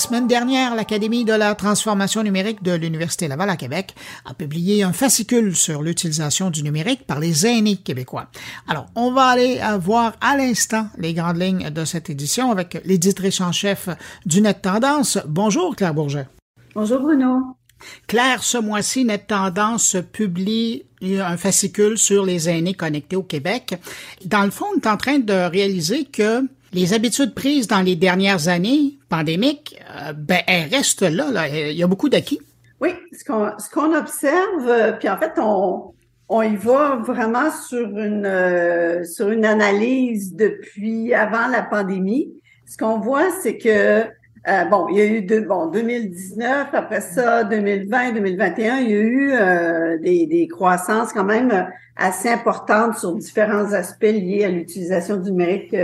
semaine dernière, l'Académie de la transformation numérique de l'Université Laval à Québec a publié un fascicule sur l'utilisation du numérique par les aînés québécois. Alors, on va aller voir à l'instant les grandes lignes de cette édition avec l'éditrice en chef du Net Tendance. Bonjour Claire Bourget. Bonjour Bruno. Claire, ce mois-ci, Net Tendance publie un fascicule sur les aînés connectés au Québec. Dans le fond, on est en train de réaliser que les habitudes prises dans les dernières années pandémiques, euh, ben, elles restent là, Il y a beaucoup d'acquis. Oui, ce qu'on, ce qu'on observe, euh, puis en fait, on, on y va vraiment sur une, euh, sur une analyse depuis avant la pandémie. Ce qu'on voit, c'est que bon, il y a eu deux, bon 2019, après ça 2020, 2021, il y a eu des, des croissances quand même assez importantes sur différents aspects liés à l'utilisation du numérique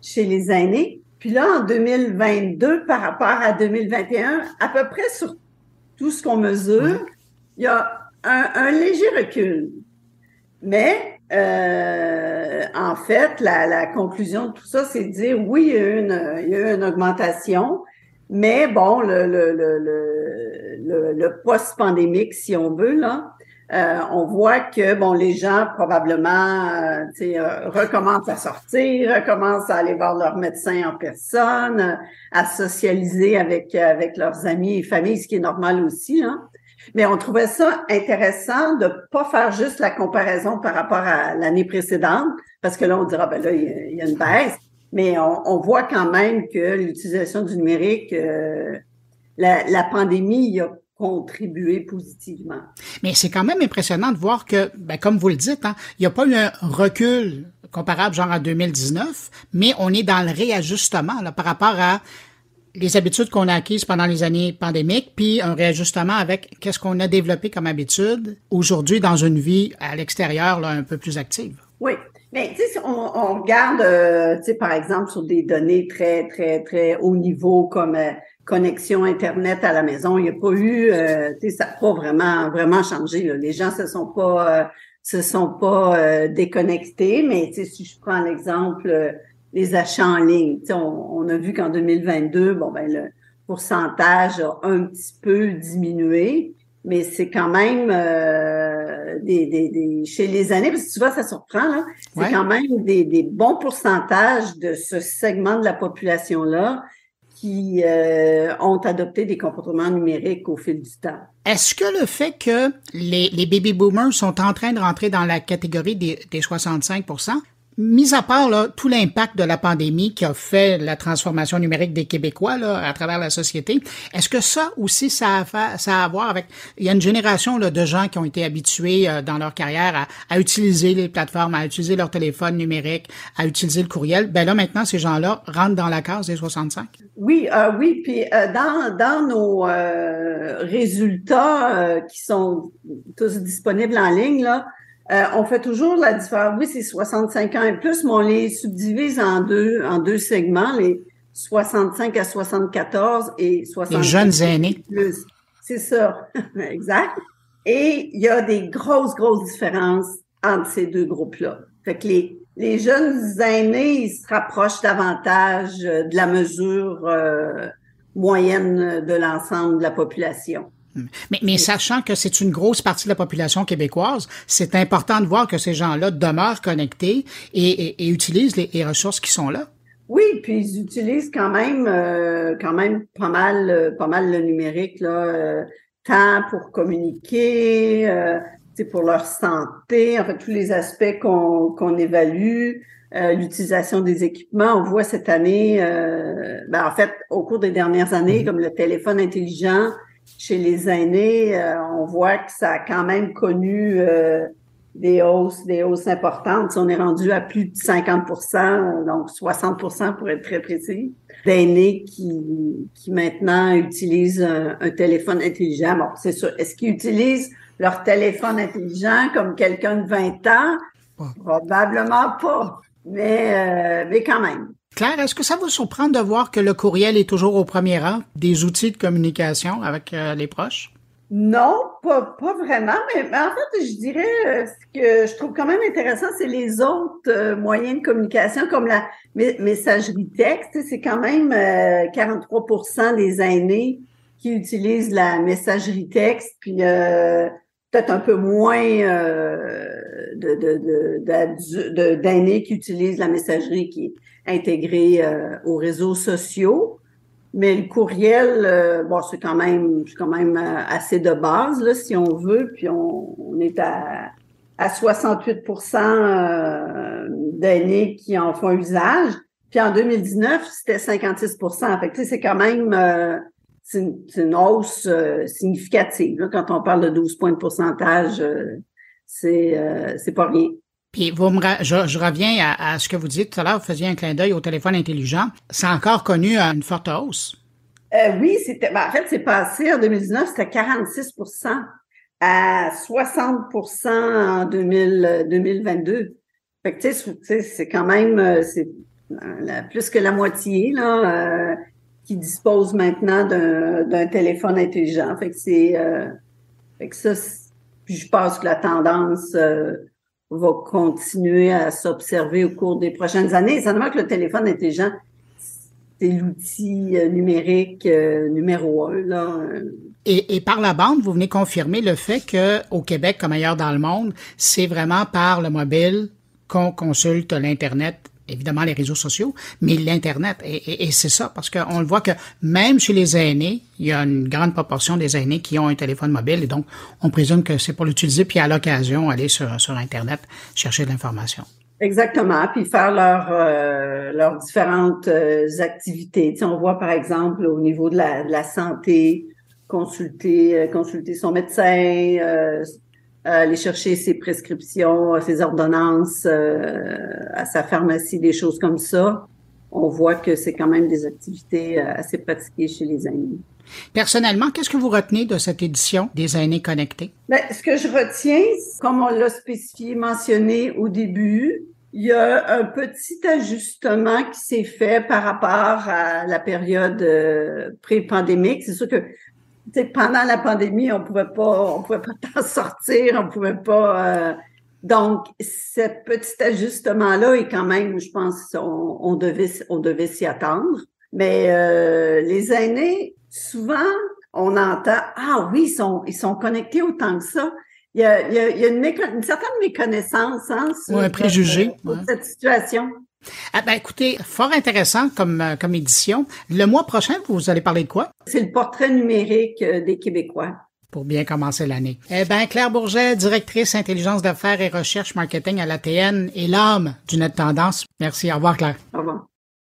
chez les aînés. Puis là, en 2022, par rapport à 2021, à peu près sur tout ce qu'on mesure, il y a un, léger recul. Mais euh, en fait, la, conclusion de tout ça, c'est de dire oui, il y a eu une, il y a une augmentation, mais bon, le, le, le, le, le post-pandémique, si on veut, là, euh, on voit que bon, les gens probablement euh, euh, recommencent à sortir, recommencent à aller voir leur médecin en personne, à socialiser avec avec leurs amis et familles, ce qui est normal aussi. Hein. Mais on trouvait ça intéressant de pas faire juste la comparaison par rapport à l'année précédente, parce que là on dira ben là il y, a une baisse, mais on, voit quand même que l'utilisation du numérique, la, pandémie, il y a contribuer positivement. Mais c'est quand même impressionnant de voir que, ben, comme vous le dites, hein, il n'y a pas eu un recul comparable genre en 2019, mais on est dans le réajustement là, par rapport à les habitudes qu'on a acquises pendant les années pandémiques, puis un réajustement avec qu'est-ce qu'on a développé comme habitude aujourd'hui dans une vie à l'extérieur un peu plus active. Oui, mais tu sais, on, on regarde, euh, tu sais, par exemple, sur des données très, très, très haut niveau comme euh, connexion Internet à la maison. Il n'y a pas eu, euh, ça n'a pas vraiment, vraiment changé. Les gens se sont pas, euh, se sont pas euh, déconnectés, mais si je prends l'exemple euh, des achats en ligne, on, on, a vu qu'en 2022, bon ben le pourcentage a un petit peu diminué, mais c'est quand même des, des, des, chez les années, parce que tu vois, ça surprend, là, c'est quand même des, des bons pourcentages de ce segment de la population-là qui euh, ont adopté des comportements numériques au fil du temps. Est-ce que le fait que les, les baby boomers sont en train de rentrer dans la catégorie des, des 65 mis à part là, tout l'impact de la pandémie qui a fait la transformation numérique des Québécois là, à travers la société, est-ce que ça aussi, ça a, ça a à voir avec... Il y a une génération là, de gens qui ont été habitués euh, dans leur carrière à, à, utiliser les plateformes, à utiliser leur téléphone numérique, à utiliser le courriel. Ben là, maintenant, ces gens-là rentrent dans la case des 65? Oui, euh, oui. Puis euh, dans, dans nos euh, résultats qui sont tous disponibles en ligne, là, euh, on fait toujours la différence. Oui, c'est 65 ans et plus, mais on les subdivise en deux, en deux segments, les 65 à 74 et 65 Les jeunes aînés. Plus. C'est ça, exact. Et il y a des grosses, grosses différences entre ces deux groupes-là. Fait que les, les jeunes aînés, ils se rapprochent davantage de la mesure euh, moyenne de l'ensemble de la population. Mais, mais sachant que c'est une grosse partie de la population québécoise, c'est important de voir que ces gens-là demeurent connectés et, et, utilisent les, ressources qui sont là. Oui, puis ils utilisent quand même, euh, quand même pas mal, euh, pas mal le numérique là, euh, tant pour communiquer, euh, pour leur santé, en fait tous les aspects qu'on qu'on évalue. l'utilisation des équipements. On voit cette année, ben en fait, au cours des dernières années, mm-hmm. comme le téléphone intelligent, chez les aînés, euh, on voit que ça a quand même connu euh, des hausses, des hausses importantes. On est rendu à plus de 50% donc 60% pour être très précis, d'aînés qui, qui maintenant utilisent un, téléphone intelligent. Bon, c'est sûr. Est-ce qu'ils utilisent leur téléphone intelligent comme quelqu'un de 20 ans? Probablement pas. Mais, euh, mais quand même. Claire, est-ce que ça vous surprendre de voir que le courriel est toujours au premier rang des outils de communication avec euh, les proches? Non, pas, vraiment, mais, en fait, je dirais euh, ce que je trouve quand même intéressant, c'est les autres euh, moyens de communication, comme la messagerie texte. C'est quand même 43% euh, des aînés qui utilisent la messagerie texte, puis peut-être un peu moins de, d'aînés qui utilisent la messagerie qui est intégrée aux réseaux sociaux. Mais le courriel, euh, bon, c'est quand même, c'est quand même euh, assez de base, là, si on veut. Puis on, est à, à 68% euh, d'aînés qui en font usage. Puis en 2019, c'était 56% Fait que, c'est quand même euh, c'est une, hausse significative. Là, quand on parle de 12 points de pourcentage, c'est c'est pas rien. Puis vous me, je, reviens à, ce que vous dites tout à l'heure, vous faisiez un clin d'œil au téléphone intelligent. C'est encore connu à une forte hausse. Euh, oui, c'était. Ben, en fait, c'est passé en 2019, c'était 46% à 60% en 2022. Fait que tu sais, c'est quand même euh, c'est euh, plus que la moitié là qui dispose maintenant d'un téléphone intelligent. Fait que c'est fait que ça. Puis je pense que la tendance va continuer à s'observer au cours des prochaines années. Seulement que le téléphone intelligent, c'est l'outil euh, numérique euh, numéro un. Et, et, par la bande, vous venez confirmer le fait que au Québec, comme ailleurs dans le monde, c'est vraiment par le mobile qu'on consulte l'Internet évidemment les réseaux sociaux, mais l'Internet. Et, c'est ça, parce qu'on le voit que même chez les aînés, il y a une grande proportion des aînés qui ont un téléphone mobile, et donc on présume que c'est pour l'utiliser, puis à l'occasion, aller sur, sur Internet chercher de l'information. Exactement, puis faire leurs euh, leurs différentes euh, activités. Tu on voit par exemple au niveau de la, de la santé, consulter euh, consulter son médecin, euh, aller chercher ses prescriptions, ses ordonnances euh, à sa pharmacie, des choses comme ça. On voit que c'est quand même des activités euh, assez pratiquées chez les aînés. Personnellement, qu'est-ce que vous retenez de cette édition des aînés connectés? Bien, ce que je retiens, comme on l'a spécifié, mentionné au début, il y a un petit ajustement qui s'est fait par rapport à la période pré-pandémique. C'est sûr que pendant la pandémie, on pouvait pas, on pouvait pas t'en sortir, on pouvait pas. Euh, donc, ce petit ajustement-là est quand même, je pense, on, on devait, on devait s'y attendre. Mais euh, les aînés, souvent, on entend ah oui, ils sont, ils sont connectés autant que ça. Il y a, il y a, il y a une, une, certaine méconnaissance hein, sur, un préjugé, cette situation. Ah ben écoutez, fort intéressant comme, euh, comme édition. Le mois prochain, vous allez parler de quoi? C'est le portrait numérique euh, des Québécois. Pour bien commencer l'année. Eh ben, Claire Bourget, directrice intelligence d'affaires et recherche marketing à l'ATN et l'âme du Net Tendance. Merci. Au revoir, Claire. Au revoir.